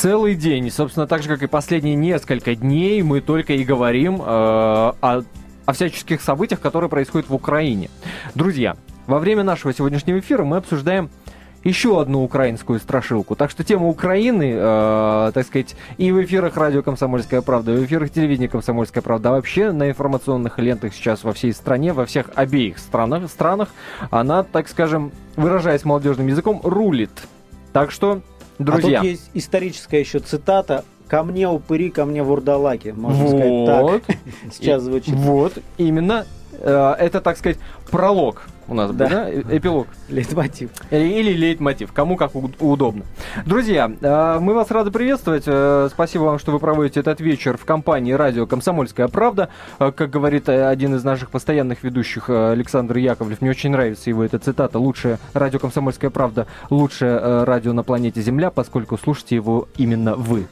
целый день. И, собственно, так же, как и последние несколько дней, мы только и говорим э, о, о всяческих событиях, которые происходят в Украине. Друзья, во время нашего сегодняшнего эфира мы обсуждаем еще одну украинскую страшилку. Так что тема Украины, э, так сказать, и в эфирах радио «Комсомольская правда», и в эфирах телевидения «Комсомольская правда», а вообще на информационных лентах сейчас во всей стране, во всех обеих странах, странах, она, так скажем, выражаясь молодежным языком, рулит. Так что, друзья... А тут есть историческая еще цитата Ко мне упыри, ко мне вурдалаки, можно вот. сказать так. Сейчас звучит. Вот, именно. Э, это, так сказать, пролог у нас да. был, да? Э, эпилог. Лейтмотив. Или лейтмотив, кому как удобно. Друзья, э, мы вас рады приветствовать. Э, спасибо вам, что вы проводите этот вечер в компании радио «Комсомольская правда». Как говорит один из наших постоянных ведущих, Александр Яковлев, мне очень нравится его эта цитата. Лучшее радио «Комсомольская правда», лучшее радио на планете Земля, поскольку слушаете его именно вы.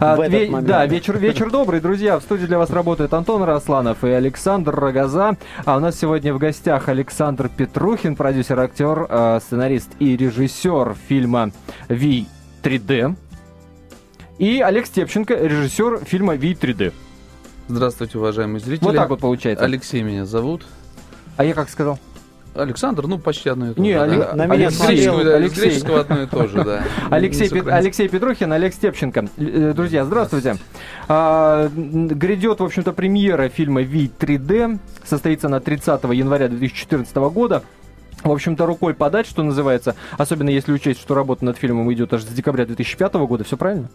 А, да, вечер, вечер добрый, друзья. В студии для вас работают Антон Росланов и Александр Рогоза. А у нас сегодня в гостях Александр Петрухин, продюсер, актер, а, сценарист и режиссер фильма «Ви 3D». И Олег Степченко, режиссер фильма «Ви 3D». Здравствуйте, уважаемые зрители. Вот так вот получается. Алексей меня зовут. А я как сказал? Александр, ну почти одно и то Не, же. Али... Да. на меня Алексей, смотрел, Алексей. греческого одно и то же, да. Алексей, Пет... Алексей Петрухин, Олег Степченко. Э, друзья, здравствуйте. А, грядет, в общем-то, премьера фильма «Ви 3D». Состоится на 30 января 2014 года. В общем-то, рукой подать, что называется, особенно если учесть, что работа над фильмом идет аж с декабря 2005 года, все правильно?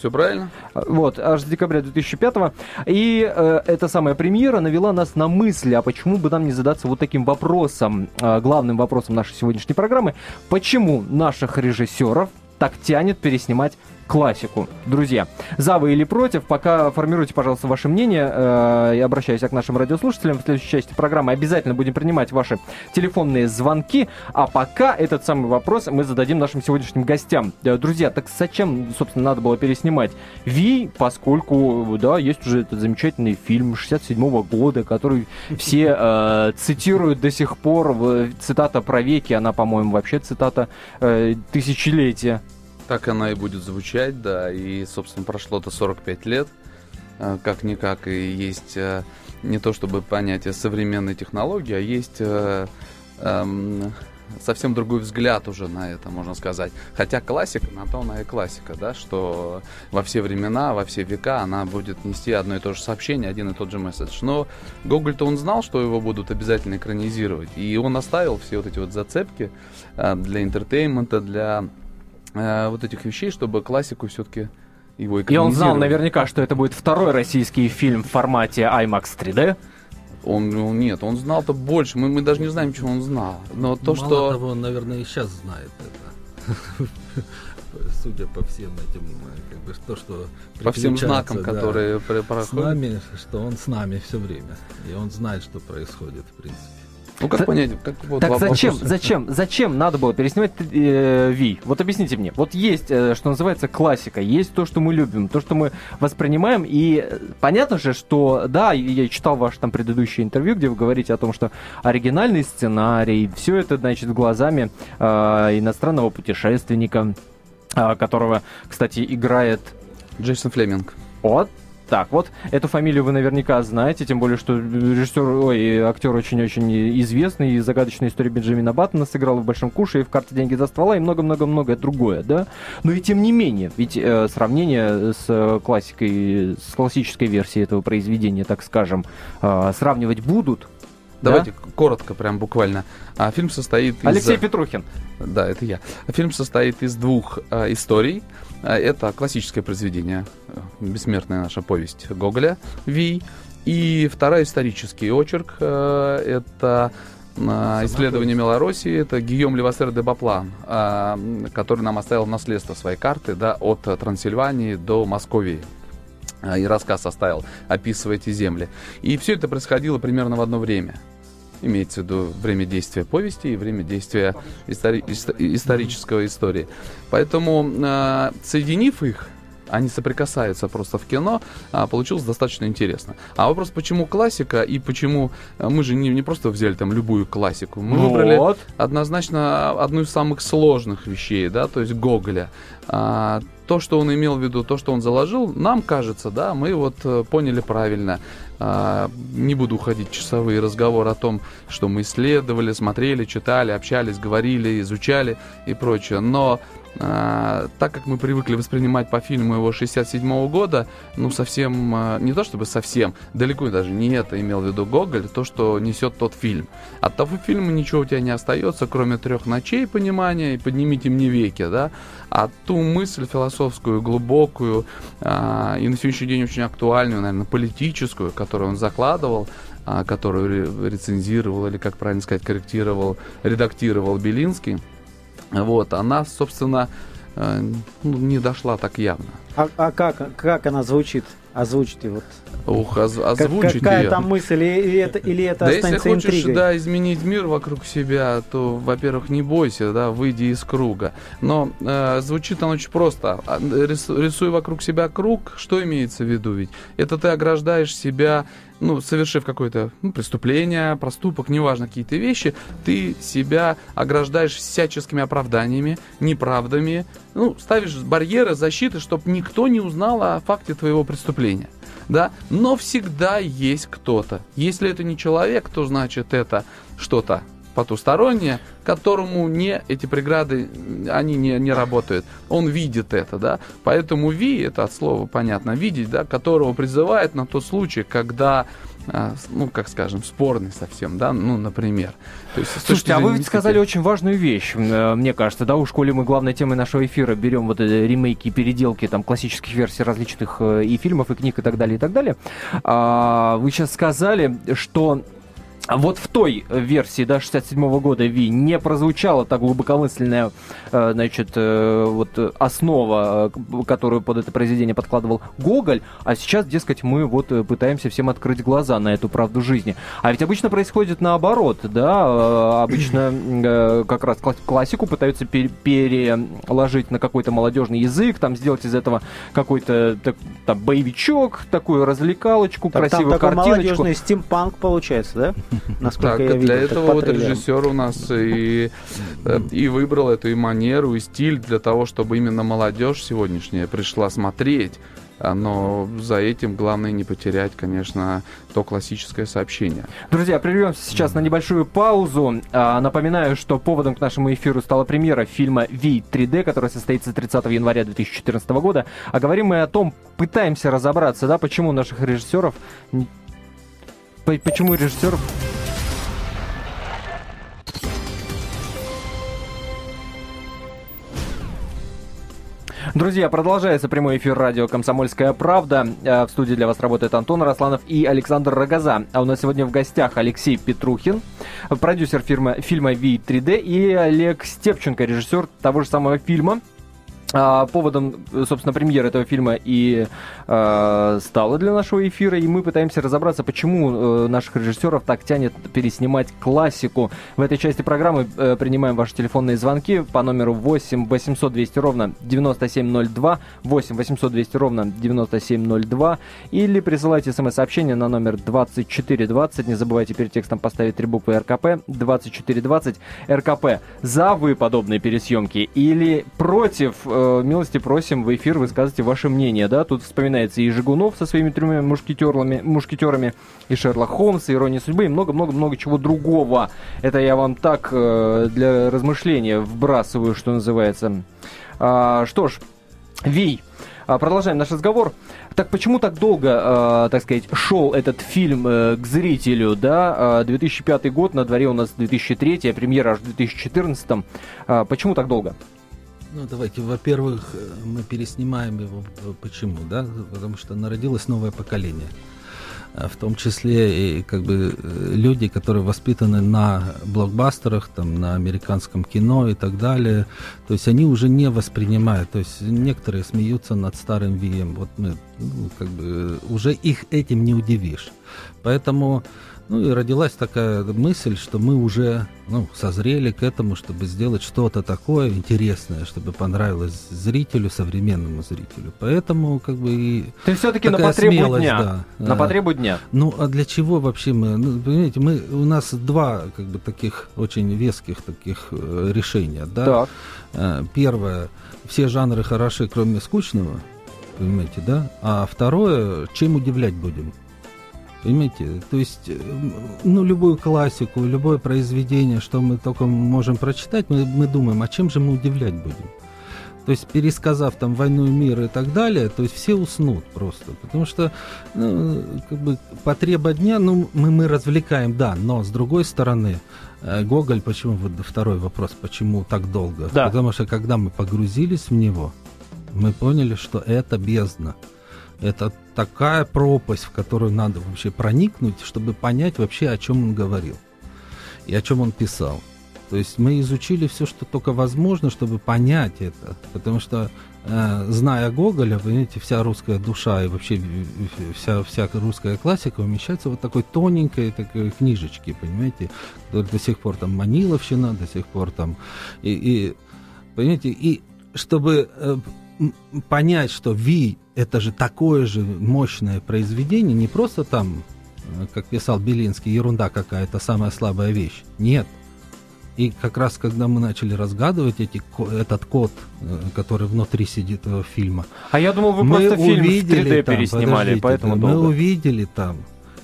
Все правильно. Вот, аж с декабря 2005 -го. И э, эта самая премьера навела нас на мысли, а почему бы нам не задаться вот таким вопросом, э, главным вопросом нашей сегодняшней программы, почему наших режиссеров так тянет переснимать классику. Друзья, за вы или против, пока формируйте, пожалуйста, ваше мнение. Э, я обращаюсь к нашим радиослушателям. В следующей части программы обязательно будем принимать ваши телефонные звонки. А пока этот самый вопрос мы зададим нашим сегодняшним гостям. Э, друзья, так зачем, собственно, надо было переснимать Ви, поскольку, да, есть уже этот замечательный фильм 67 -го года, который все э, цитируют до сих пор. Цитата про веки, она, по-моему, вообще цитата э, тысячелетия. Так она и будет звучать, да. И, собственно, прошло-то 45 лет. Э, как-никак и есть э, не то чтобы понятие современной технологии, а есть э, эм, совсем другой взгляд уже на это, можно сказать. Хотя классика, на то она и классика, да, что во все времена, во все века она будет нести одно и то же сообщение, один и тот же месседж. Но Гоголь-то он знал, что его будут обязательно экранизировать, и он оставил все вот эти вот зацепки для entertainment а, для э, вот этих вещей, чтобы классику все-таки его И он знал наверняка, что это будет второй российский фильм в формате IMAX 3D. Он, ну, нет, он знал-то больше. Мы, мы даже не знаем, чего он знал. Но то, Мало что... того, он, наверное, и сейчас знает это. Судя по всем этим, как бы, то, что по всем знакам, да, которые проходят. С нами, что он с нами все время. И он знает, что происходит, в принципе. Ну как понять? Как, вот, так зачем, вопрос. зачем, зачем надо было переснимать э, Ви? Вот объясните мне. Вот есть, э, что называется, классика, есть то, что мы любим, то, что мы воспринимаем, и э, понятно же, что, да, я читал ваше там предыдущее интервью, где вы говорите о том, что оригинальный сценарий, все это, значит, глазами э, иностранного путешественника, э, которого, кстати, играет... Джейсон Флеминг. Вот, так вот. Эту фамилию вы наверняка знаете, тем более, что режиссер, ой, актер очень-очень известный, и загадочная история Бенджамина Баттона сыграл в «Большом куше», и в «Карте деньги за ствола», и много-много-многое другое, да? Но и тем не менее, ведь э, сравнение с классикой, с классической версией этого произведения, так скажем, э, сравнивать будут, Давайте да? коротко, прям буквально. А, фильм состоит из... Алексей Петрухин. Да, это я. Фильм состоит из двух а, историй. А, это классическое произведение, э, бессмертная наша повесть Гоголя «Ви». И второй исторический очерк э, это э, исследование Мелороссии, это Гийом Левассер де Баплан, который нам оставил наследство своей карты да, от Трансильвании до Московии и рассказ оставил, описывая эти земли. И все это происходило примерно в одно время. Имеется в виду время действия повести и время действия истори- исторического истории. Поэтому, э, соединив их, они соприкасаются просто в кино, а, получилось достаточно интересно. А вопрос, почему классика и почему а, мы же не, не просто взяли там любую классику, мы Вот. выбрали однозначно одну из самых сложных вещей, да, то есть Гоголя. А, то, что он имел в виду, то, что он заложил, нам кажется, да, мы вот э, поняли правильно. А, не буду уходить в часовые разговоры о том, что мы исследовали, смотрели, читали, общались, говорили, изучали и прочее. Но а, так как мы привыкли воспринимать по фильму его 67 года, ну совсем, а, не то чтобы совсем, далеко даже не это имел в виду Гоголь, то, что несет тот фильм. От того фильма ничего у тебя не остается, кроме трех ночей понимания и поднимите мне веки, да, а ту мысль философскую, глубокую а, и на сегодняшний день очень актуальную, наверное, политическую, которую он закладывал, которую ре- рецензировал или, как правильно сказать, корректировал, редактировал Белинский, вот, она, собственно, э, ну, не дошла так явно. А, а как, как она звучит? Озвучите вот. Ух, оз- Как- озвучить какая её. там мысль, или, это, или это Да если останется хочешь, интригой? да, изменить мир вокруг себя, то, во-первых, не бойся, да, выйди из круга. Но э, звучит он очень просто. А, рис- Рисуй вокруг себя круг, что имеется в виду ведь? Это ты ограждаешь себя, ну, совершив какое-то ну, преступление, проступок, неважно, какие-то вещи, ты себя ограждаешь всяческими оправданиями, неправдами, ну, ставишь барьеры, защиты, чтобы никто не узнал о факте твоего преступления да, но всегда есть кто-то. Если это не человек, то значит это что-то потустороннее, которому не эти преграды, они не, не работают. Он видит это, да. Поэтому ви, это от слова понятно, видеть, да, которого призывает на тот случай, когда а, ну, как скажем, спорный совсем, да, ну, например. То есть, Слушайте, а вы ведь сказали очень важную вещь, э, мне кажется, да, у школе мы главной темой нашего эфира берем вот э, ремейки, переделки там классических версий различных э, и фильмов, и книг, и так далее, и так далее. А, вы сейчас сказали, что вот в той версии, да, 67 года Ви не прозвучала та глубокомысленная, э, значит, э, вот э, основа, э, которую под это произведение подкладывал Гоголь, а сейчас, дескать, мы вот э, пытаемся всем открыть глаза на эту правду жизни. А ведь обычно происходит наоборот, да, э, обычно э, как раз класс- классику пытаются пер- переложить на какой-то молодежный язык, там сделать из этого какой-то там боевичок, такую развлекалочку, Так, там красивую такой картиночку. молодежный стимпанк получается, да? Насколько Так, я видел. для этого вот режиссер у нас и, э, и выбрал эту и манеру, и стиль для того, чтобы именно молодежь сегодняшняя пришла смотреть. А, Но за этим главное не потерять, конечно, то классическое сообщение. Друзья, прервемся сейчас на небольшую паузу. А, напоминаю, что поводом к нашему эфиру стала премьера фильма «Ви 3D», которая состоится 30 января 2014 года. А говорим мы о том, пытаемся разобраться, да, почему наших режиссеров... Почему режиссеров... Друзья, продолжается прямой эфир радио «Комсомольская правда». Э, В студии для вас работает Антон Росланов и Александр Рогоза. А у нас сегодня в гостях Алексей Петрухин, продюсер фирмы, фильма «Ви 3D», и Олег Степченко, режиссер того же самого фильма. А, Поводом, э, собственно, премьеры этого фильма и э, стало для нашего эфира, и мы пытаемся разобраться, почему э, наших режиссеров так тянет переснимать классику. В этой части программы э, принимаем ваши телефонные звонки по номеру 8 800 200 ровно 9702, 8 800 200 ровно 9702, или присылайте смс-сообщение на номер 2420, не забывайте перед текстом поставить три буквы РКП, 2420 РКП. За вы подобные пересъемки или против, э, милости просим в эфир высказывайте ваше мнение, да, тут вспоминается и Жигунов со своими тремя мушкетерами, мушкетерами, и Шерлок Холмс, и Ирония судьбы, и много-много-много чего другого. Это я вам так э, для размышления вбрасываю, что называется. А, что ж, Вий, а, продолжаем наш разговор. Так почему так долго, э, так сказать, шел этот фильм э, к зрителю, да? Э, 2005 год, на дворе у нас 2003, а премьера аж в 2014. Э, почему так долго? Ну, давайте, во-первых, э, мы переснимаем его. э, Почему, да? Потому что народилось новое поколение. А В том числе и как бы э, люди, которые воспитаны на блокбастерах, там, на американском кино и так далее. То есть они уже не воспринимают. То есть некоторые смеются над старым Вием. Вот мы, ну, как бы, уже их этим не удивишь. Поэтому Ну и родилась такая мысль, что мы уже ну, созрели к этому, чтобы сделать что-то такое интересное, чтобы понравилось зрителю, современному зрителю. Поэтому как бы и Ты все-таки на потребу дня. Да. На потребу дня. Ну а для чего вообще мы? Ну, понимаете, мы у нас два как бы таких очень веских таких э, решения, да. Так. Э, Первое, все жанры хороши, кроме скучного, понимаете, да. А второе, чем удивлять будем? Понимаете? То есть, э, ну, любую классику, любое произведение, что мы только можем прочитать, мы, мы думаем, а чем же мы удивлять будем? То есть, пересказав там «Войну и мир» и так далее, то есть все уснут просто. Потому что, ну, как бы, потреба дня, ну, мы, мы развлекаем, да, но, с другой стороны, э, Гоголь, почему, вот второй вопрос, почему так долго? Да. Потому что, когда мы погрузились в него, мы поняли, что это бездна. Это такая пропасть, в которую надо вообще проникнуть, чтобы понять вообще, о чем он говорил и о чем он писал. То есть мы изучили все, что только возможно, чтобы понять это. Потому что, э, зная Гоголя, вы знаете, вся русская душа и вообще в- вся, вся русская классика умещается в вот такой тоненькой такой книжечке, понимаете? До, сих пор там Маниловщина, до сих пор там... И, и, понимаете, и чтобы э, понять, что Ви это же такое же мощное произведение, не просто там, э, как писал Белинский, ерунда какая-то, самая слабая вещь. Нет. И как раз когда мы начали разгадывать эти, этот код, э, который внутри сидит этого фильма, А я думал, вы мы просто фильм в увидели 3D там, переснимали, поэтому да, мы долго. увидели там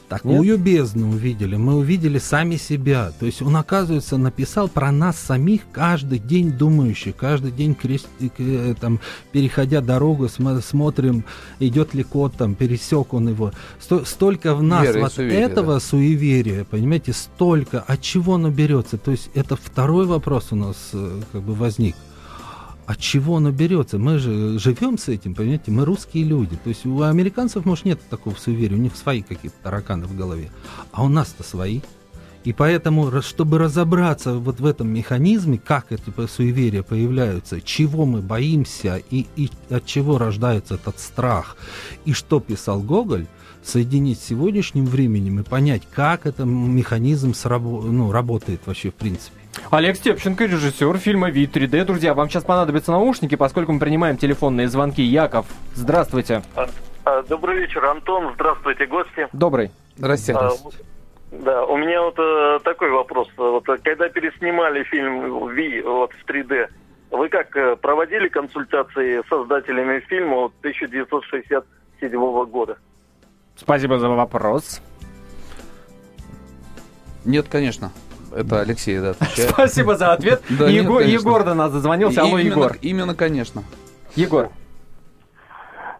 такую бездну увидели, мы увидели сами себя. То есть он, оказывается, написал про нас самих каждый день думающих, каждый день крест- э, там, переходя дорогу, см- смотрим, идет ли кот там, пересек он его. Сто- столько в нас Вера вот суеверие, этого да. суеверия, понимаете, столько. От чего оно берется? То есть это второй вопрос у нас э, как бы возник. От чего оно берется? Мы же живем с этим, понимаете? Мы русские люди. То есть у американцев, может, нет такого суеверия, у них свои какие-то тараканы в голове. А у нас-то свои. И поэтому, чтобы разобраться вот в этом механизме, как эти суеверия появляются, чего мы боимся и, и от чего рождается этот страх, и что писал Гоголь, соединить с сегодняшним временем и понять, как этот механизм срабо- ну, работает вообще в принципе. Олег Степченко, режиссер фильма «Вид 3D». Друзья, вам сейчас понадобятся наушники, поскольку мы принимаем телефонные звонки. Яков, здравствуйте. А, Добрый вечер, Антон. Здравствуйте, гости. Добрый. Здрасте. А, Да, у меня вот э, такой вопрос. Вот когда переснимали фильм Ви вот в 3D, вы как э, проводили консультации с создателями фильма вот 1967 года? Спасибо за вопрос. Нет, конечно. Это Алексей, да, отвечает. Спасибо за ответ. Да, нет, Егор, до нас дозвонился. Алло, именно, Егор. Именно, конечно. Егор.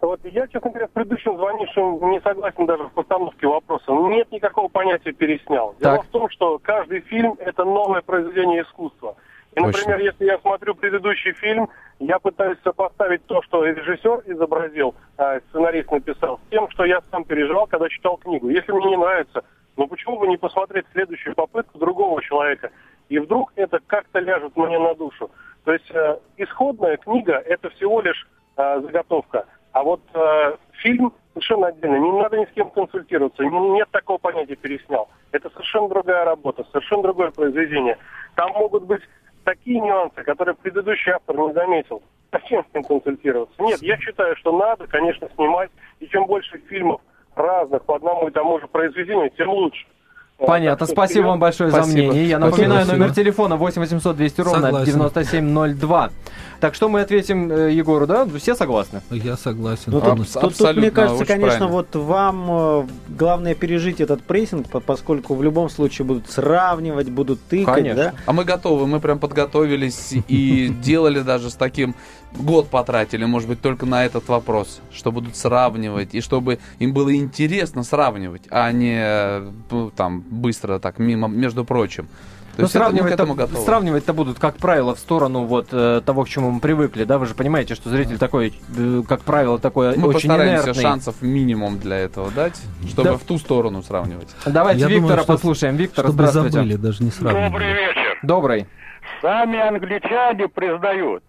Вот я, честно говоря, с предыдущим звонившим не согласен даже в постановке вопроса. Нет никакого понятия переснял. Дело Так. в том, что каждый фильм это новое произведение искусства. И, например, Точно. если я смотрю предыдущий фильм, я пытаюсь сопоставить то, что режиссер изобразил, а сценарист написал, с тем, что я сам переживал, когда читал книгу. Если мне не нравится, ну почему бы не посмотреть следующую попытку другого человека? И вдруг это как-то ляжет мне на душу. То есть э, исходная книга это всего лишь э, заготовка. А вот э, фильм совершенно отдельно. Не надо ни с кем консультироваться. Не- Нет такого понятия переснял. Это совершенно другая работа, совершенно другое произведение. Там могут быть такие нюансы, которые предыдущий автор не заметил. Зачем с ним консультироваться? Нет, я считаю, что надо, конечно, снимать. И чем больше фильмов разных по одному и тому же произведению, тем лучше. Понятно. Спасибо вам большое за Спасибо. мнение. Я Спасибо. напоминаю Спасибо. номер телефона 8 800 200 ровно Согласен. 9702. Так что мы ответим э, Егору, да? Все согласны? Я согласен. Ну, Аб- тут, тут- тут, мне кажется, очень конечно, правильно. вот вам э, главное пережить этот прессинг, по- поскольку в любом случае будут сравнивать, будут тыкать, Конечно. да? А мы готовы, мы прям подготовились и делали даже с таким год потратили, может быть, только на этот вопрос, что будут сравнивать, и чтобы им было интересно сравнивать, а не э, ну, там быстро так мимо, между прочим. То есть это мы к сравнивать-то, сравнивать-то будут, как правило, в сторону вот э, того, к чему мы привыкли, да? Вы же понимаете, что зритель такой, э, как правило, такой Мы очень постараемся инертный. шансов минимум для этого дать, чтобы Да. в ту сторону сравнивать. Давайте Я думаю, Виктора что- послушаем. Виктор, Чтобы здравствуйте. забыли, даже не сравнивали. вечер. Добрый. Сами англичане признают,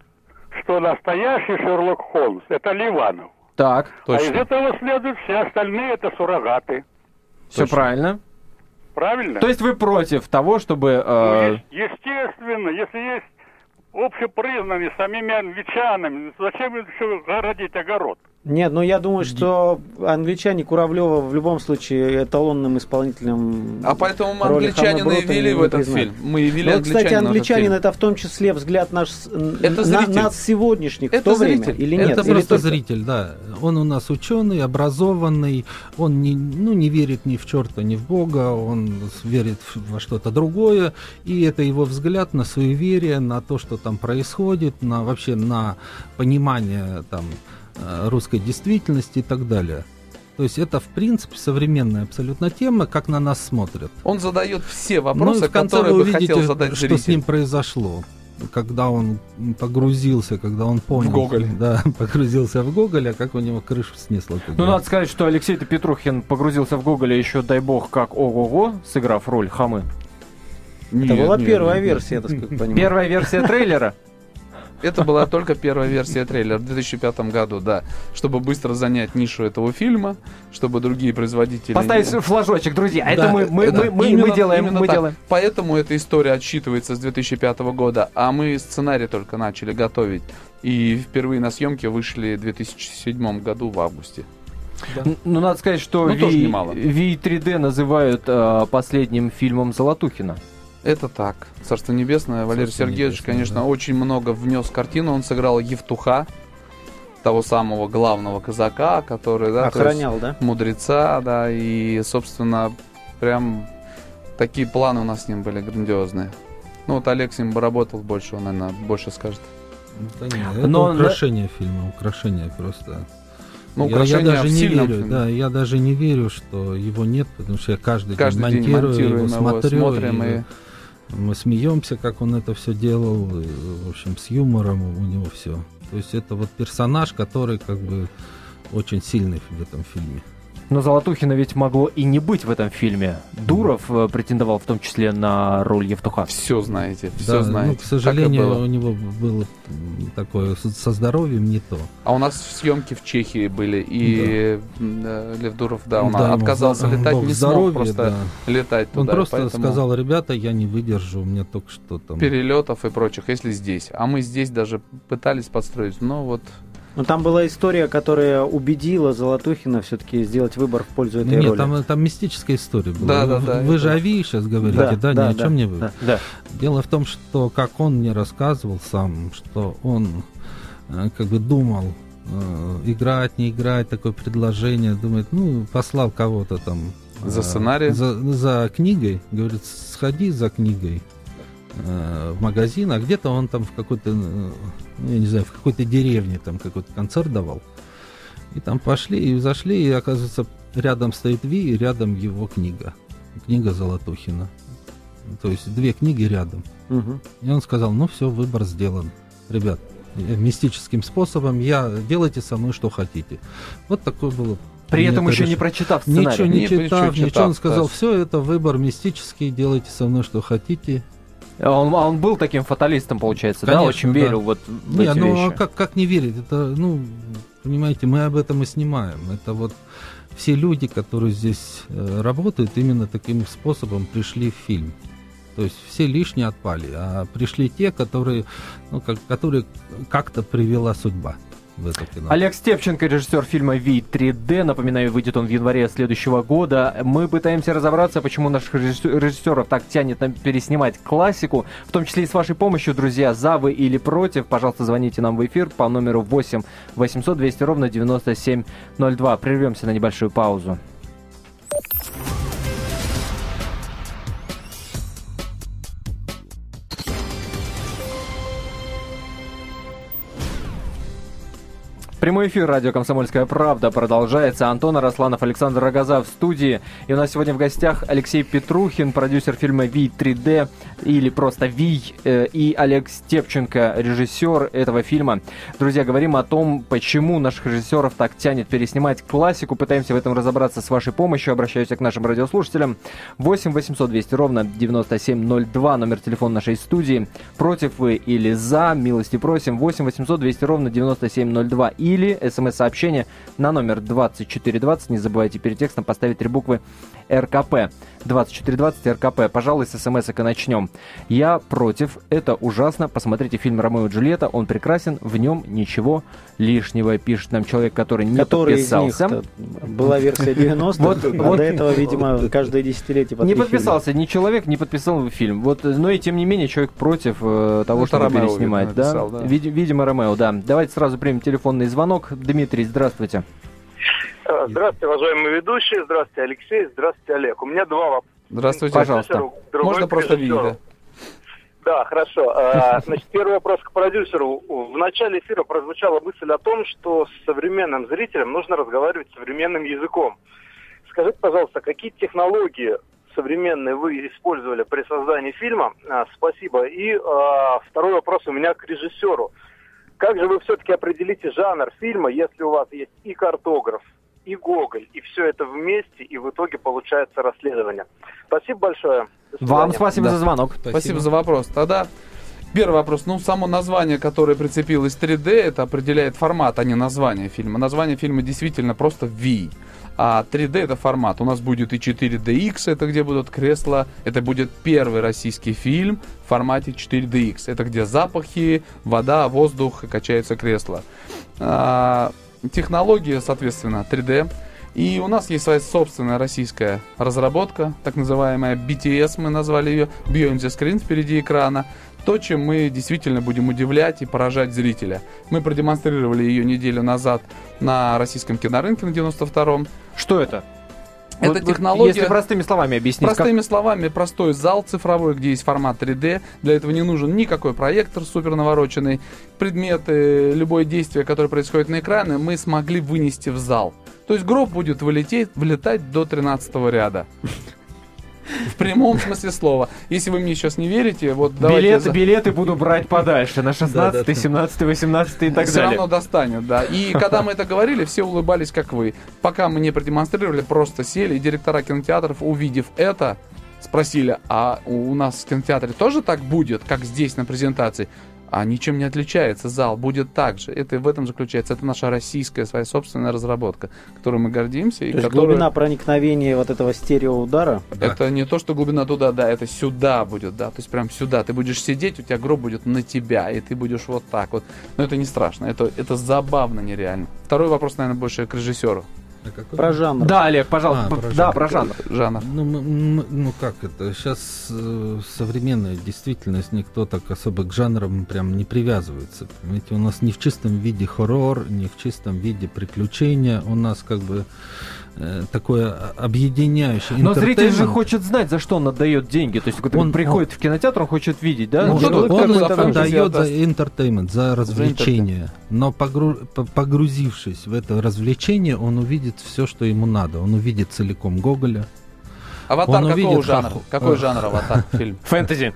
что настоящий Шерлок Холмс – это Ливанов. Так, А из Точно. этого следует, все остальные – это суррогаты. все Точно. правильно. Правильно? То есть вы против того, чтобы... Ну, э, е- естественно, если есть общепризнанный самими англичанами, зачем еще городить огород? Нет, ну я думаю, что англичане Куравлева в любом случае эталонным исполнителем. А поэтому мы роли англичанина и не в этот фильм. Мы и ввели Ну, кстати, англичанина этот англичанин это в том числе взгляд наш Это на, нас сегодняшних Это в то время зритель. или нет? это Или просто только- зритель, да. Он у нас ученый, образованный, он не, ну, не верит ни в черта, ни в Бога, он верит во что-то другое, и это его взгляд на суеверие, на то, что там происходит, на вообще на понимание там русской действительности и так далее. То есть это, в принципе, современная абсолютно тема, как на нас смотрят. Он задает все Ну, вопросы, в конце которые вы увидите, хотел задать что зритель. с ним произошло. Когда он погрузился, когда он понял, Гоголь. да, погрузился в Гоголь, а как у него крышу снесло. Ну, надо сказать, что Алексей-то Петрухин погрузился в Гоголя еще, дай бог, как ого-го, сыграв роль хамы. Это Нет, была нет, первая нет, версия, я так сказать, понимаю. Первая версия трейлера. Это была только первая версия трейлера в 2005 году, да. Чтобы быстро занять нишу этого фильма, чтобы другие производители... Поставить флажочек, друзья. Это Да, мы, мы, Да, мы, мы, именно- мы делаем, именно мы так. делаем. Поэтому эта история отсчитывается с 2005 года, а мы сценарий только начали готовить. И впервые на съемки вышли в 2007 году в августе. Н- Ну, надо сказать, что Ну, тоже V- немало. V3D называют э, последним фильмом Золотухина. Это так. Царство небесное. Валерий Царство Сергеевич, небесное, конечно, да. очень много внес в картину. Он сыграл Евтуха, того самого главного казака, который, да, то есть Охранял, да? мудреца, да, и, собственно, прям такие планы у нас с ним были грандиозные. Ну, вот Олег с ним бы работал больше, он, наверное, больше скажет. Да нет, это Но- украшение фильма, украшение просто. Ну, я, я даже не верю, фильме. да, я даже не верю, что его нет, потому что я каждый, Каждый день день монтирую, его, его, смотрю, смотрим и и... мы смеемся, как он это все делал, и, в общем, с юмором у него все. То есть это вот персонаж, который как бы очень сильный в этом фильме. Но Золотухина ведь могло и не быть в этом фильме. Дуров э, претендовал в том числе на роль Евтуха. Все знаете, все Да, знаете. ну, к сожалению, у него было такое со- здоровьем не то. А у нас съемки в Чехии были, и да, Лев Дуров, да, он Да, отказался бог летать, не смог здоровья, просто да. летать туда. Он просто поэтому сказал, ребята, я не выдержу, у меня только что там... перелетов и прочих, если здесь. А мы здесь даже пытались подстроить, но вот Ну там была история, которая убедила Золотухина все-таки сделать выбор в пользу этой Нет, роли. там, там мистическая история была. Да, да, Вы- да, Вы это- же о Ви сейчас говорите, Да, да, да, ни о да, чем не вы. да. Да. Дело в том, что, как он мне рассказывал сам, что он э, как бы думал, э, играть, не играть, такое предложение, думает, ну, послал кого-то там... За э, сценарий? За, за книгой, говорит, сходи за книгой в магазин, а где-то он там в какой-то, ну, я не знаю, в какой-то деревне там какой-то концерт давал. И там пошли и зашли, и оказывается, рядом стоит Ви, и рядом его книга. Книга Золотухина. То есть две книги рядом. Мгм. И он сказал, ну все, выбор сделан. Ребят, мистическим способом я делайте со мной что хотите. Вот такое было. При этом принято еще не решение. прочитав Ничего сценарий. не Не читав, ничего ничего, читав, он сказал, да. все это выбор мистический, делайте со мной что хотите. А Он, а он был таким фаталистом, получается, да? Конечно, Очень да. верил вот в Не, эти ну а вещи. как, как не верить? Это, ну, понимаете, мы об этом и снимаем. Это вот все люди, которые здесь э, работают, именно таким способом пришли в фильм. То есть все лишние отпали, а пришли те, которые, ну, как, которые как-то привела судьба кино. Олег Степченко, режиссер фильма «Ви 3D». Напоминаю, выйдет он в январе следующего года. Мы пытаемся разобраться, почему наших режиссеров так тянет нам переснимать классику. В том числе и с вашей помощью, друзья, за вы или против. Пожалуйста, звоните нам в эфир по номеру 8 800 200 ровно 9702. Прервемся на небольшую паузу. Прямой эфир радио «Комсомольская правда» продолжается. Антон Арасланов, Александр Рогоза в студии. И у нас сегодня в гостях Алексей Петрухин, продюсер фильма «Ви 3D» или просто «Ви», э, и Олег Степченко, режиссер этого фильма. Друзья, говорим о том, почему наших режиссеров так тянет переснимать классику. Пытаемся в этом разобраться с вашей помощью. Обращаюсь к нашим радиослушателям. 8 800 200 ровно 9702, номер телефона нашей студии. Против вы или за, милости просим. 8 800 200 ровно 9702. Или смс-сообщение на номер 2420. Не забывайте перед текстом поставить три буквы РКП. 2420 РКП. Пожалуй, с смс и начнем. Я против. Это ужасно. Посмотрите фильм «Ромео и Джульетта». Он прекрасен. В нем ничего лишнего. Пишет нам человек, который не Который подписался. была версия 90 Вот- а вот- до этого, видимо, каждое десятилетие Не подписался ни человек, не подписал фильм. Вот, но и тем не менее человек против э, того, чтобы Ромео, переснимать. да? видимо, Ромео, да. Давайте сразу примем телефонный звонок. Дмитрий, здравствуйте. Э, Здравствуйте, уважаемые ведущие. Здравствуйте, Алексей. Здравствуйте, Олег. У меня два вопроса. Здравствуйте. Пожалуйста. Можно просто видео. Да, хорошо. А, Значит, первый вопрос к продюсеру. В начале эфира прозвучала мысль о том, что с современным зрителем нужно разговаривать современным языком. Скажите, пожалуйста, какие технологии современные вы использовали при создании фильма? А, Спасибо. И второй вопрос у меня к режиссеру. Как же вы все-таки определите жанр фильма, если у вас есть и картограф, и Гоголь, и все это вместе, и в итоге получается расследование? Спасибо большое. Вам спасибо Да. за звонок. Спасибо за вопрос. Тогда первый вопрос. Ну, само название, которое прицепилось 3D, это определяет формат, а не название фильма. Название фильма действительно просто V. А 3D это формат. У нас будет и 4DX, это где будут кресла. Это будет первый российский фильм в формате 4DX. Это где запахи, вода, воздух и качаются кресла. А, технология, соответственно, 3D. И у нас есть своя собственная российская разработка, так называемая BTS, мы назвали ее, Beyond the Screen, впереди экрана. То, чем мы действительно будем удивлять и поражать зрителя. Мы продемонстрировали ее неделю назад на российском кинорынке на 92-м. Что это? Это Вот- технология- Если простыми словами объяснить. как- Простыми словами, простой зал цифровой, где есть формат 3D. Для этого не нужен никакой проектор супер навороченный. Предметы, любое действие, которое происходит на экране, мы смогли вынести в зал. То есть гроб будет вылететь, вылетать до 13 ряда. В прямом смысле слова. Если вы мне сейчас не верите, вот давайте... Билеты, за- билеты буду брать подальше. На 16, Да-да-да. 17, 18 и так все далее. равно достанет, да. И когда мы это говорили, все улыбались, как вы. Пока мы не продемонстрировали, просто сели, и директора кинотеатров, увидев это, спросили, а у нас в кинотеатре тоже так будет, как здесь на презентации? А ничем не отличается, зал будет так же. Это в этом заключается. Это наша российская, своя собственная разработка, которой мы гордимся. И То есть которая- глубина проникновения вот этого стереоудара. Это не то, что глубина туда, да, это сюда будет, да, то есть прям сюда. Ты будешь сидеть, у тебя гроб будет на тебя, и ты будешь вот так вот. Но это не страшно, это, это забавно нереально. Второй вопрос, наверное, больше к режиссеру. А какой? Про жанр. Да, Олег, пожалуйста. А, про да, жанр. про жанр. Жанр. Ну, ну как это? Сейчас э, современная действительность никто так особо к жанрам прям не привязывается. Понимаете, у нас не в чистом виде хоррор, не в чистом виде приключения. У нас как бы такое а- объединяющее. Но зритель же хочет знать, за что он отдает деньги. То есть, он Он- приходит в кинотеатр, он хочет видеть, да? Ну, Ну, он это фэнтези отдает за entertainment, за развлечение. Но погру- по- погрузившись в это развлечение, он увидит все, что ему надо. Он увидит целиком Гоголя. Аватар Он какого увидит жанра? хоху. Какой Ой. жанр аватар фильм? Фэнтези.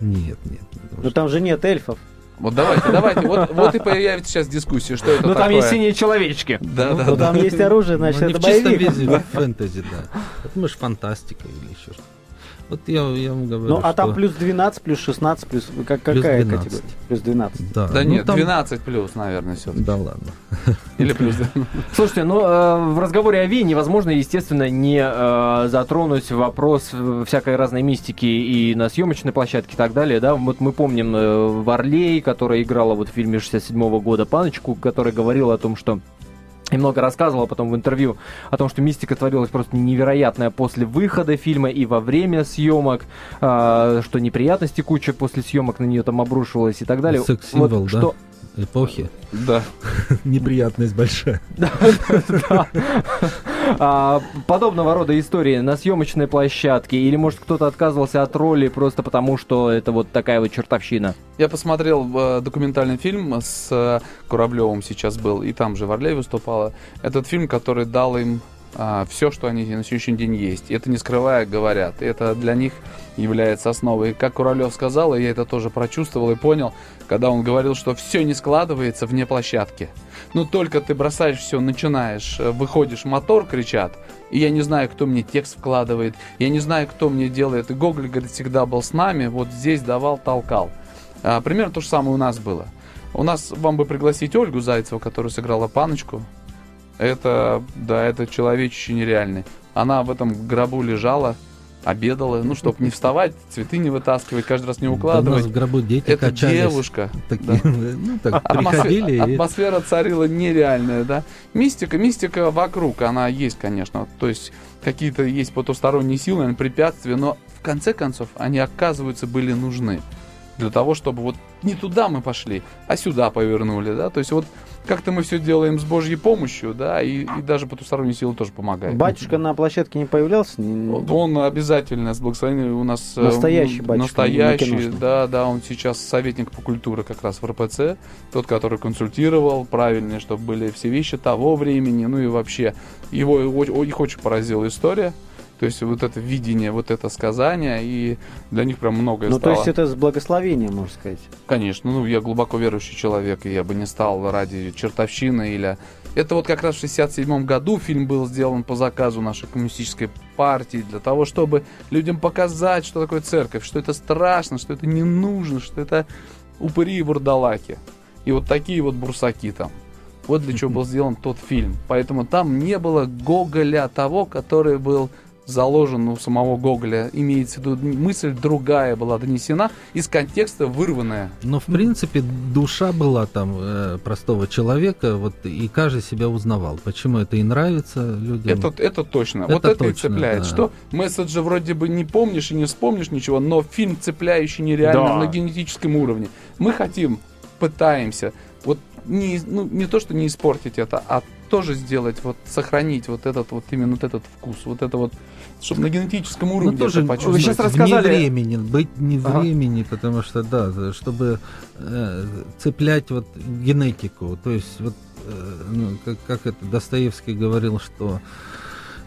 Нет, нет. Но там же нет эльфов. Вот давайте, давайте. Вот, вот и появится сейчас дискуссия, что это Ну, там такое. есть синие человечки. Да, да, Но да. там есть оружие, значит, Ну, не это в чистом боевик. виде фэнтези, да. Это, может, фантастика или еще что-то. Вот я, я вам говорю, Ну, а там плюс 12, плюс 16, плюс... Как, Плюс какая 12. категория? Плюс 12. Да, Да ну, нет, там- 12 плюс, наверное, все. Да ладно. Или плюс. Слушайте, ну э, в разговоре о Ви невозможно, естественно, не э, затронуть вопрос э, всякой разной мистики и на съемочной площадке и так далее, да. Вот мы помним э, Варлей, которая играла вот в фильме 67 года Паночку, которая говорила о том, что и много рассказывала потом в интервью о том, что мистика творилась просто невероятная после выхода фильма и во время съемок, а, что неприятности куча после съемок на нее там обрушивалась и так далее. Секс-символ, Вот да? что- Эпохи. Да. Неприятность большая. Да. А, Подобного рода истории на съемочной площадке или, может, кто-то отказывался от роли просто потому, что это вот такая вот чертовщина? Я посмотрел э, документальный фильм с э, Куравлевым сейчас был, и там же Варлей выступала. Этот фильм, который дал им все, что они на сегодняшний день есть. Это не скрывая говорят. Это для них является основой. И как Куравлев сказал, и я это тоже прочувствовал и понял, когда он говорил, что все не складывается вне площадки. Ну, только ты бросаешь все, начинаешь, э, выходишь, мотор кричат, и я не знаю, кто мне текст вкладывает, я не знаю, кто мне делает. И Гоголь, говорит, всегда был с нами, вот здесь давал, толкал. А, примерно то же самое у нас было. У нас вам бы пригласить Ольгу Зайцеву, которая сыграла Паночку. Это, да, это человечище нереальный. Она в этом гробу лежала, обедала, ну, чтобы не вставать, цветы не вытаскивать, каждый раз не Да у нас укладывать. в гробу дети Это качались. девушка. Такие, да. ну, так, Атмосфера, приходили и... атмосфера царила нереальная, да. Мистика, мистика вокруг, она есть, конечно. То есть какие-то есть потусторонние силы, наверное, препятствия, но в конце концов они, оказывается, были нужны для того, чтобы вот не туда мы пошли, а сюда повернули, да. То есть вот как-то мы все делаем с Божьей помощью, да, и, и даже потусторонние силы тоже помогают. Батюшка на площадке не появлялся? Он обязательно с благословением у нас... э, Настоящий батюшка, Настоящий, да, да, он сейчас советник по культуре как раз в РПЦ, тот, который консультировал правильно, чтобы были все вещи того времени, ну и вообще. Его о- их очень поразила история, то есть вот это видение, вот это сказание, и для них прям многое Ну, то стало. есть это с благословения, можно сказать. Конечно, ну я глубоко верующий человек, и я бы не стал ради чертовщины или... Это вот как раз в 67 году фильм был сделан по заказу нашей коммунистической партии для того, чтобы людям показать, что такое церковь, что это страшно, что это не нужно, что это упыри и вурдалаки. И вот такие вот бурсаки там. Вот для чего был сделан тот фильм. Поэтому там не было Гоголя того, который был заложен у самого Гоголя. Имеется в виду мысль другая была донесена, из контекста вырванная. Но в принципе душа была там э, простого человека, вот и каждый себя узнавал. Почему это и нравится людям? Это, это точно. Это вот это и точно, цепляет. да. Что месседжи вроде бы не помнишь и не вспомнишь ничего, но фильм цепляющий нереально Да. на генетическом уровне. Мы хотим, пытаемся, вот не, ну, не то, что не испортить это, а тоже сделать, вот сохранить вот этот вот именно вот этот вкус, вот это вот, чтобы на генетическом Ну, уровне тоже это почувствовать. Вы сейчас вне рассказали- времени, быть не Ага. времени, потому что, да, чтобы э, цеплять вот генетику, то есть вот, э, ну, как, как это Достоевский говорил, что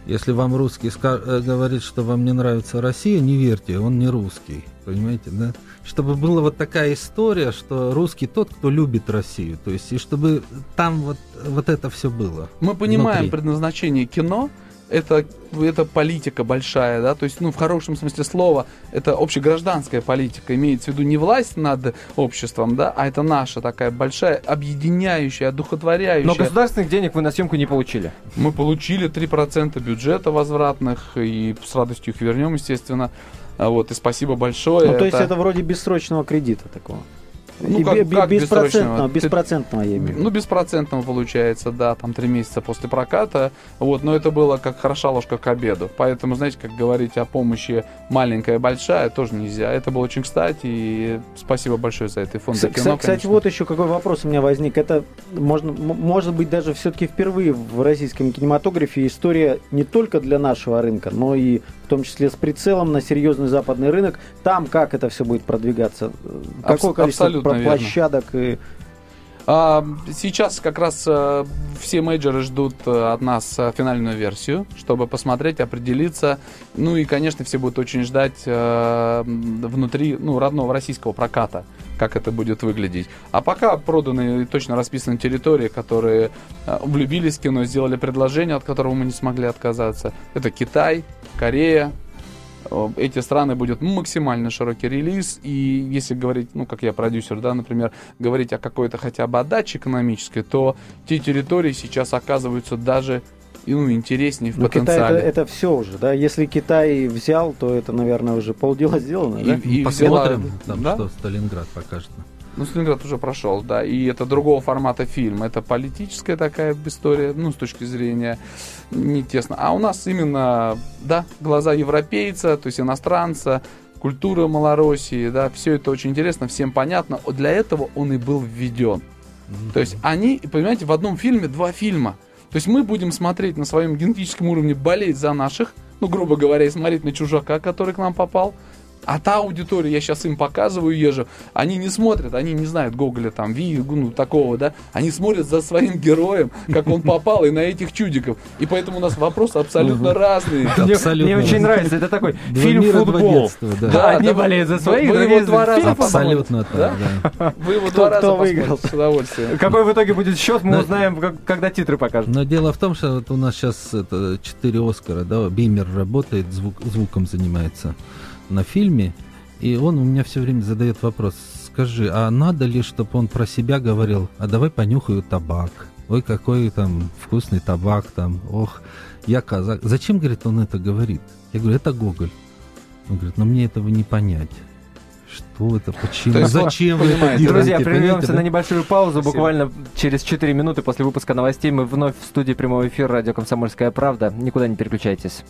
если вам русский э, говорит, что вам не нравится Россия, не верьте, он не русский, понимаете, да? Чтобы была вот такая история, что русский тот, кто любит Россию, то есть и чтобы там вот, вот это все было. Мы понимаем внутри. предназначение кино, это, это политика большая, да, то есть, ну, в хорошем смысле слова, это общегражданская политика, имеется в виду не власть над обществом, да, а это наша такая большая, объединяющая, одухотворяющая. Но государственных денег вы на съемку не получили. Мы получили 3% бюджета возвратных, и с радостью их вернем, естественно. Вот, и спасибо большое. Ну, то есть это вроде бессрочного кредита такого. Ну, И как- бе- как беспроцентного, беспроцентного, я имею в виду. Ну, беспроцентного получается, да, там три месяца после проката. Вот, но это было как хороша ложка к обеду. Поэтому, знаете, как говорить о помощи маленькая, большая, тоже нельзя. Это было очень кстати, и спасибо большое за это. И фонд Кс- кино, Кстати, конечно. вот еще какой вопрос у меня возник. Это можно, может быть даже все-таки впервые в российском кинематографе история не только для нашего рынка, но и в том числе с прицелом на серьезный западный рынок. Там как это все будет продвигаться? Какое Абс- количество абсолютно пла- верно. площадок? И... А, сейчас как раз э, все мейджоры ждут э, от нас э, финальную версию, чтобы посмотреть, определиться. Ну и, конечно, все будут очень ждать внутри ну, родного российского проката, как это будет выглядеть. А пока проданы и точно расписаны территории, которые влюбились в кино, сделали предложение, от которого мы не смогли отказаться. Это Китай, Корея, эти страны будет максимально широкий релиз, и если говорить, ну, как я продюсер, да, например, говорить о какой-то хотя бы отдаче экономической, то те территории сейчас оказываются даже ну, интереснее в Ну, Китай это, потенциале. это все уже, да? Если Китай взял, то это, наверное, уже полдела сделано, И- да? и Посмотрим, взяла- там, да? что Сталинград покажет. Ну, Сталинград уже прошел, да, и это другого формата фильм. Это политическая такая история, ну, с точки зрения не тесно. А у нас именно, да, глаза европейца, то есть иностранца, культура Малороссии, да, все это очень интересно, всем понятно. Для этого он и был введен. То есть они, понимаете, в одном фильме два фильма. То есть мы будем смотреть на своем генетическом уровне, болеть за наших, ну, грубо говоря, и смотреть на чужака, который к нам попал. А та аудитория, я сейчас им показываю, езжу, они не смотрят, они не знают Гоголя там, Ви, ну, такого, да, они смотрят за своим героем, как он попал, и на этих чудиков. И поэтому у нас вопросы абсолютно разные. Мне, очень нравится, это такой фильм футбол. да. Одни болеют за своих, вы другие его два за раза. Абсолютно так. Вы его два раза выиграл? с удовольствием. Какой в итоге будет счет, мы узнаем, когда титры покажут. Но дело в том, что у нас сейчас 4 Оскара, да, Бимер работает, звук, звуком занимается на фильме. И он у меня все время задает вопрос, скажи, а надо ли, чтобы он про себя говорил, а давай понюхаю табак, ой, какой там вкусный табак, там, ох, я казак. Зачем, говорит, он это говорит? Я говорю, это Гоголь. Он говорит, но мне этого не понять. Что это, почему, То есть, зачем вы это делаете? Друзья, прервемся да? на небольшую паузу. Спасибо. Буквально через 4 минуты после выпуска новостей мы вновь в студии прямого эфира радио «Комсомольская правда». Никуда не переключайтесь.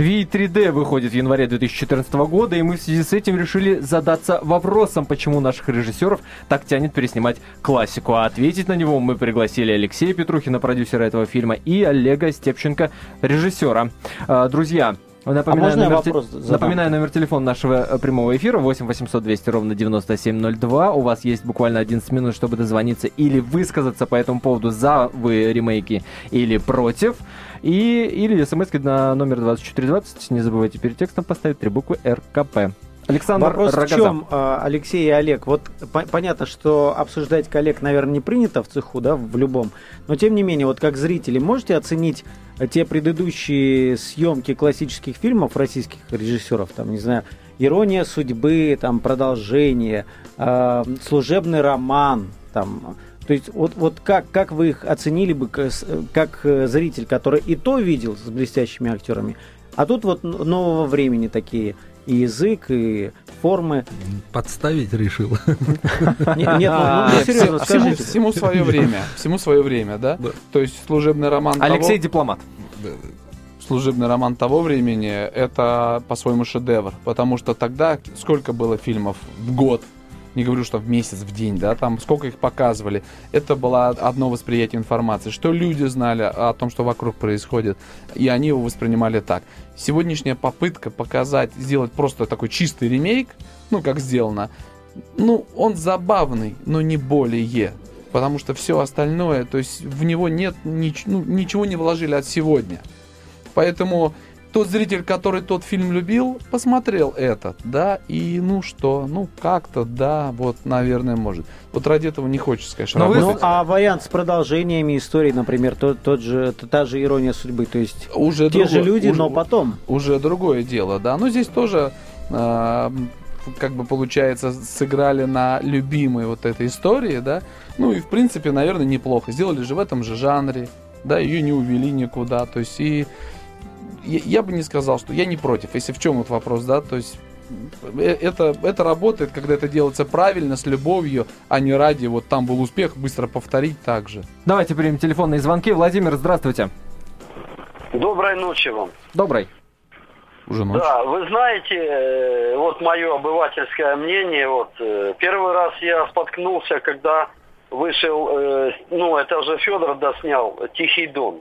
Ви 3D выходит в январе 2014 года, и мы в связи с этим решили задаться вопросом, почему наших режиссеров так тянет переснимать классику. А ответить на него мы пригласили Алексея Петрухина, продюсера этого фильма, и Олега Степченко, режиссера. А, Друзья, Напоминаю, можно я номер, те- вопрос задам? напоминаю номер телефона нашего э, прямого эфира 8 800 200 ровно 9702. У вас есть буквально 11 минут, чтобы дозвониться или высказаться по этому поводу за вы ремейки или против. И, или смс на номер 2420. Не забывайте перед текстом поставить три буквы РКП. Александр Вопрос в Рогоза. чем, а, Алексей и Олег? Вот по- понятно, что обсуждать коллег, наверное, не принято в цеху, да, в любом. Но тем не менее, вот как зрители, можете оценить э, те предыдущие съемки классических фильмов российских режиссеров, там, не знаю, Ирония судьбы, там, продолжение, э, служебный роман, там. То есть, вот, вот как, как вы их оценили бы как э, зритель, который и то видел с блестящими актерами, а тут вот нового времени такие и язык, и формы. Подставить решил. Не- Нет, ну, ну, серьезно, всему, скажите. всему свое время. Всему свое время, да? Да. То есть служебный роман Алексей того, Дипломат. служебный роман того времени это по-своему шедевр, потому что тогда сколько было фильмов в год, не говорю, что в месяц, в день, да, там сколько их показывали, это было одно восприятие информации, что люди знали о том, что вокруг происходит, и они его воспринимали так. Сегодняшняя попытка показать, сделать просто такой чистый ремейк, ну, как сделано, ну, он забавный, но не более. Потому что все остальное, то есть в него нет нич- ну, ничего не вложили от сегодня. Поэтому тот зритель, который тот фильм любил, посмотрел этот, да, и ну что, ну как-то, да, вот, наверное, может. Вот ради этого не хочется, конечно, Но Ну, работать. а вариант с продолжениями истории, например, тот, тот же, та же ирония судьбы, то есть уже те же другое- люди, уже- но потом. уже другое дело, да. Но здесь тоже, а, как бы получается, сыграли на любимой вот этой истории, да. Ну и в принципе, наверное, неплохо. Сделали же в этом же жанре, да, ее не увели никуда. То есть и я, я бы не сказал, что я не против. Если в чем вот вопрос, да, то есть э, это, это работает, когда это делается правильно, с любовью, а не ради, вот там был успех, быстро повторить так же. Давайте примем телефонные звонки. Владимир, здравствуйте. Доброй ночи вам. Добрый. Уже ночь. Да, вы знаете, э, вот мое обывательское мнение, вот э, первый раз я споткнулся, когда вышел, ну это же Федор доснял Тихий Дон.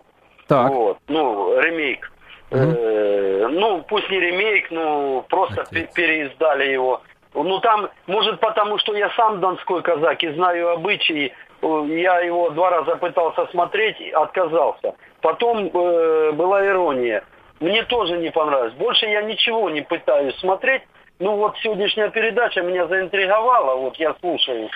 Так. Вот, ну, ремейк. Э, ну, пусть не ремейк, ну, просто пе- переиздали его. Ну, там, может, потому что я сам донской казак и знаю обычаи, э, я его два раза пытался смотреть, отказался. Потом э, была ирония. Мне тоже не понравилось. Больше я ничего не пытаюсь смотреть. Ну, вот сегодняшняя передача меня заинтриговала, вот я слушаю.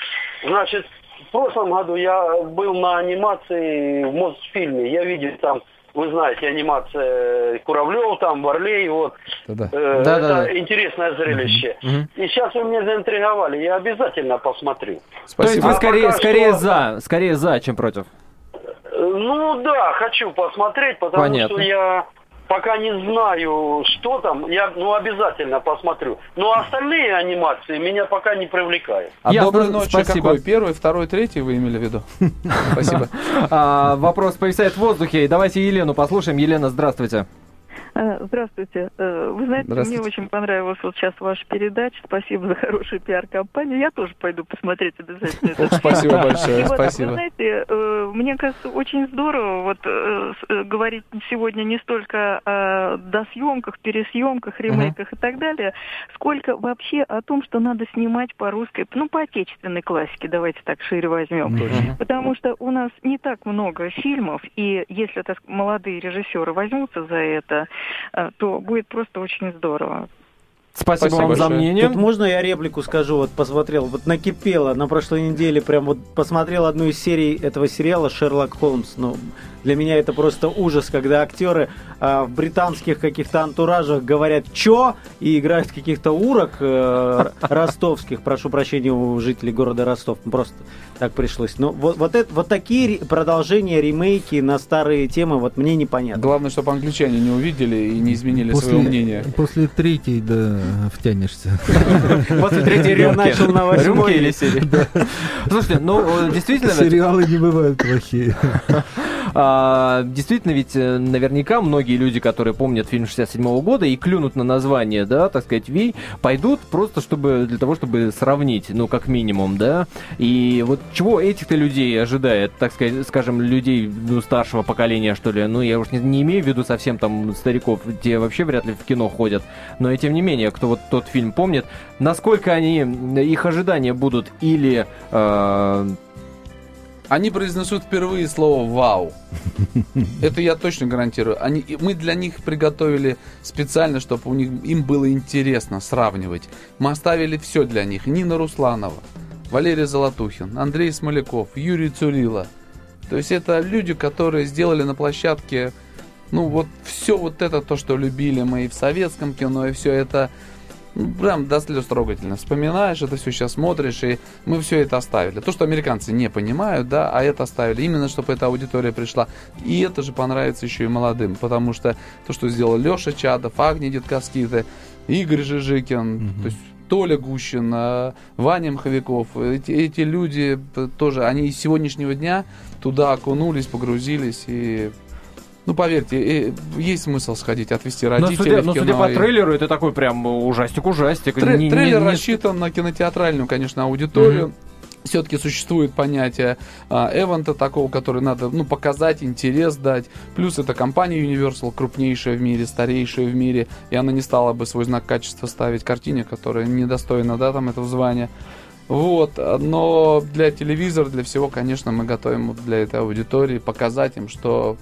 Значит, в прошлом году я был на анимации в Мосфильме. Я видел там, вы знаете, анимация Куравлев, там, Варлей, вот. Да-да. Э, Да-да-да. это интересное зрелище. Мгм. И сейчас вы меня заинтриговали, я обязательно посмотрю. То есть Спасибо. вы А скорее, скорее что- за, скорее за, чем против. Э, Ну да, хочу посмотреть, потому Понятно. что я пока не знаю, что там, я ну обязательно посмотрю. Но остальные анимации меня пока не привлекают. А Ясно, доброй ночи спасибо. какой? Первый, второй, третий вы имели в виду? Спасибо. А, вопрос повисает в воздухе. Давайте Елену послушаем. Елена, здравствуйте. Э, Здравствуйте. Э, Вы знаете, Здравствуйте. мне очень понравилась вот сейчас ваша передача. Спасибо за хорошую пиар-компанию. Я тоже пойду посмотреть обязательно фильм. Спасибо большое, вот, Вы спасибо. знаете, э, мне кажется, очень здорово вот с- говорить сегодня не столько о досъемках, пересъемках, ремейках и так далее, сколько вообще о том, что надо снимать по русской, ну, по отечественной классике, давайте так шире возьмем. Потому что у нас не так много фильмов, и если так, молодые режиссеры возьмутся за это, то будет просто очень здорово. Спасибо, Спасибо вам за большое. мнение. Тут можно я реплику скажу? Вот посмотрел, вот накипело на прошлой неделе, прям вот посмотрел одну из серий этого сериала «Шерлок Холмс». Ну, для меня это просто ужас, когда актеры а, в британских каких-то антуражах говорят «чё?» и играют каких-то урок э, ростовских, прошу прощения у жителей города Ростов, просто так пришлось. Но вот, вот, это, вот такие продолжения, ремейки на старые темы, вот мне непонятно. Главное, чтобы англичане не увидели и не изменили своего мнения. После третьей, да, втянешься. После третьей рюмки. начал на восьмой. Рюмки или серии? Слушайте, ну, э, действительно, Сериалы не бывают плохие. а, действительно, ведь э, наверняка многие люди, которые помнят фильм 67 года и клюнут на название, да, так сказать, Вий, пойдут просто чтобы для того, чтобы сравнить, ну, как минимум, да. И вот чего этих-то людей ожидает, так сказать, скажем, людей ну, старшего поколения, что ли, ну, я уж не, не имею в виду совсем там стариков, те вообще вряд ли в кино ходят, но и тем не менее, кто вот тот фильм помнит, насколько они, их ожидания будут или э, Они произнесут впервые слово «вау». Это я точно гарантирую. Они, мы для них приготовили специально, чтобы у них, им было интересно сравнивать. Мы оставили все для них. Нина Русланова, Валерий Золотухин, Андрей Смоляков, Юрий Цурила. То есть это люди, которые сделали на площадке, ну вот все вот это, то, что любили мы и в советском кино, и все это ну, прям до слез трогательно. Вспоминаешь это все сейчас смотришь, и мы все это оставили. То, что американцы не понимают, да, а это оставили. Именно, чтобы эта аудитория пришла. И это же понравится еще и молодым, потому что то, что сделал Леша Чадов, Агния Детковскита, Игорь Жижикин, то есть Толя Гущин, а, Ваня Мховиков, эти, эти люди тоже, они из сегодняшнего дня туда окунулись, погрузились и ну, поверьте, э, есть смысл сходить, отвезти Но родителей судя, в но кино. судя по и- трейлеру, это такой прям ужастик-ужастик. Тре- Не- не- трейлер не- рассчитан на кинотеатральную, конечно, аудиторию. Все-таки существует понятие а, эвента такого, который надо ну, показать, интерес дать. Плюс это компания Universal, крупнейшая в мире, старейшая в мире, и она не стала бы свой знак качества ставить картине, которая недостойна да, там, этого звания. Вот, но для телевизора, для всего, конечно, мы готовим для этой аудитории показать им, что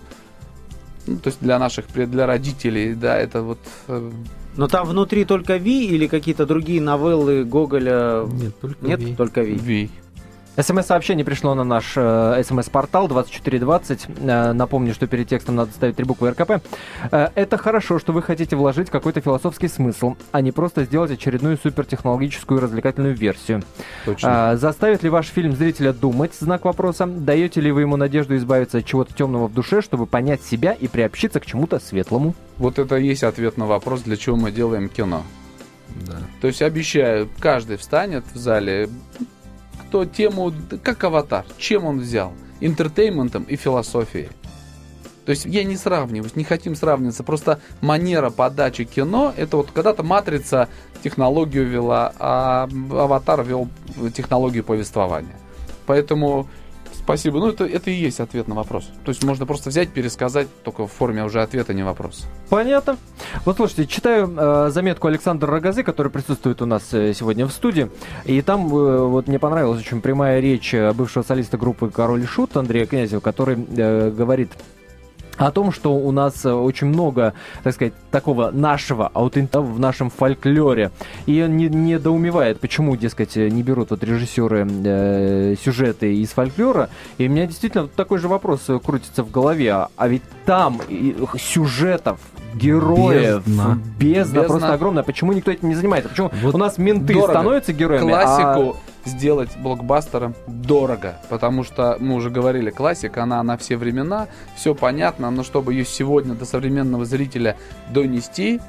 ну, то есть для наших, для родителей, да, это вот э, Но там внутри только Ви или какие-то другие новеллы Гоголя? Нет, только Нет, Ви. только Ви. Ви. СМС-сообщение пришло на наш э, СМС-портал 2420. Э, напомню, что перед текстом надо ставить три буквы РКП. Э, это хорошо, что вы хотите вложить какой-то философский смысл, а не просто сделать очередную супертехнологическую развлекательную версию. Точно. А, заставит ли ваш фильм зрителя думать? Знак вопроса. Даете ли вы ему надежду избавиться от чего-то темного в душе, чтобы понять себя и приобщиться к чему-то светлому? Вот это и есть ответ на вопрос, для чего мы делаем кино. Да. То есть обещаю, каждый встанет в зале, кто тему, как аватар, чем он взял, интертейментом и философией. То есть я не сравниваюсь, не хотим сравниваться, просто манера подачи кино, это вот когда-то Матрица технологию вела, а Аватар вел технологию повествования. Поэтому спасибо, ну это, это и есть ответ на вопрос. То есть можно просто взять, пересказать, только в форме уже ответа, не вопроса. Понятно. Вот слушайте, читаю э, заметку Александра Рогозы, который присутствует у нас э, сегодня в студии. И там э, вот мне понравилась очень прямая речь э, бывшего солиста группы Король Шут Андрея Князева, который э, говорит о том, что у нас э, очень много, так сказать, такого нашего аутентика в нашем фольклоре. И он не, недоумевает, почему, дескать, э, не берут вот режиссеры э, сюжеты из фольклора. И у меня действительно такой же вопрос э, крутится в голове. А, ведь там сюжетов героев Бездна. бездна, Бездна. просто огромная. Почему никто этим не занимается? Почему Вот у нас менты дорого. становятся героями? а- классику сделать блокбастером дорого, потому что мы уже говорили, классика, она на все времена, все понятно, но чтобы ее сегодня до современного зрителя донести,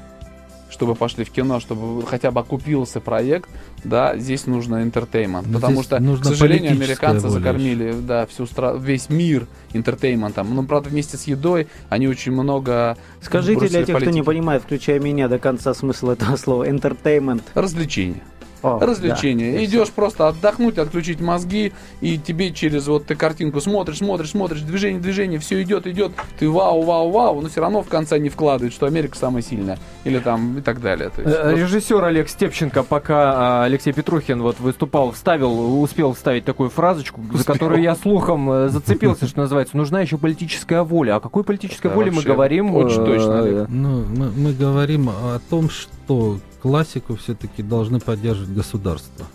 чтобы пошли в кино, чтобы хотя бы окупился проект, да, здесь нужно интертеймент, Но потому что, к сожалению, американцы закормили, да, всю стра- весь мир интертейментом, но правда вместе с едой они очень много Скажите для тех, кто не политики. понимает, включая меня, до конца смысл этого слова. Entertainment. развлечения. О, Развлечение. да, Идешь просто отдохнуть, отключить мозги, и тебе через вот ты картинку смотришь, смотришь, смотришь, движение, движение, все идет, идет, ты вау, вау, вау, но все равно в конце не вкладывает, что Америка самая сильная. Или там и так далее. То есть, Э, Режиссер Олег Степченко, пока а, Алексей Петрухин вот выступал, вставил, успел вставить такую фразочку, за которую я слухом э, зацепился, что называется, нужна еще политическая воля. О какой политической воле мы говорим? очень э, точно, Олег. Ну, мы, мы говорим о том, что классику все-таки должны поддерживать государство.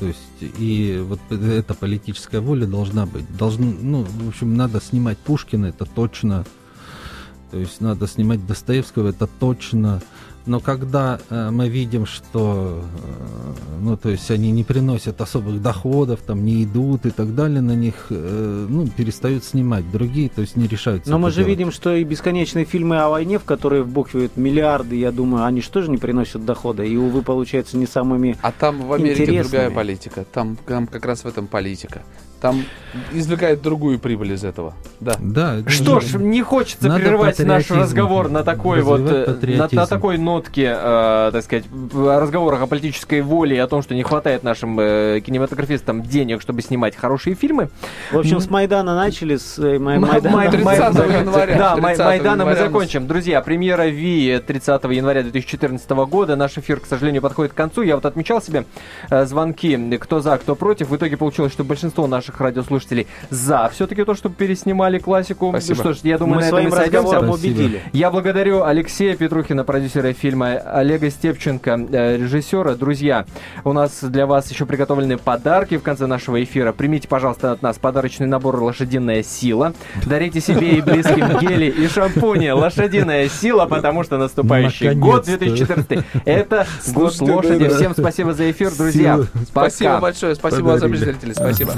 То есть и вот эта политическая воля должна быть. Должны, ну, в общем, надо снимать Пушкина, это точно. То есть надо снимать Достоевского, это точно. Но когда э, мы видим, что, э, ну, то есть они не приносят особых доходов, там не идут и так далее, на них, э, ну, перестают снимать. Другие, то есть не решаются. Но мы же делать. видим, что и бесконечные фильмы о войне, в которые вбухивают миллиарды, я думаю, они что же не приносят дохода? И, увы, получается, не самыми А там в Америке Интересными. другая политика. Там, там как раз в этом политика. Там извлекают другую прибыль из этого. Да. Да. это Что же- ж, не хочется Надо прерывать наш разговор на такой вот, э, на, на такой нотке, э, так сказать, разговорах о политической воле и о том, что не хватает нашим э, кинематографистам денег, чтобы снимать хорошие фильмы. В общем, с Майдана начали, с э, Май- Май- Майдана. Май- 30 Май- января. Да, Май- 30 Майдана мы января мы- закончим. Друзья, премьера Ви 30 января 2014 года. Наш эфир, к сожалению, подходит к концу. Я вот отмечал себе э, звонки, кто за, кто против. В итоге получилось, что большинство наших радиослушателей за все-таки то, чтобы переснимали классику. Спасибо. Что ж, я думаю, Мы на этом своим и сойдемся. убедили. Я благодарю Алексея Петрухина, продюсера фильма, Олега Степченко, э, режиссера. Друзья, у нас для вас еще приготовлены подарки в конце нашего эфира. Примите, пожалуйста, от нас подарочный набор «Лошадиная сила». Дарите себе и близким гели и шампуни «Лошадиная сила», потому что наступающий год Наконец-то. 2014 это год Слушайте, лошади. Всем спасибо за эфир, друзья. Спасибо большое. Спасибо, Подарили. зрители. Спасибо.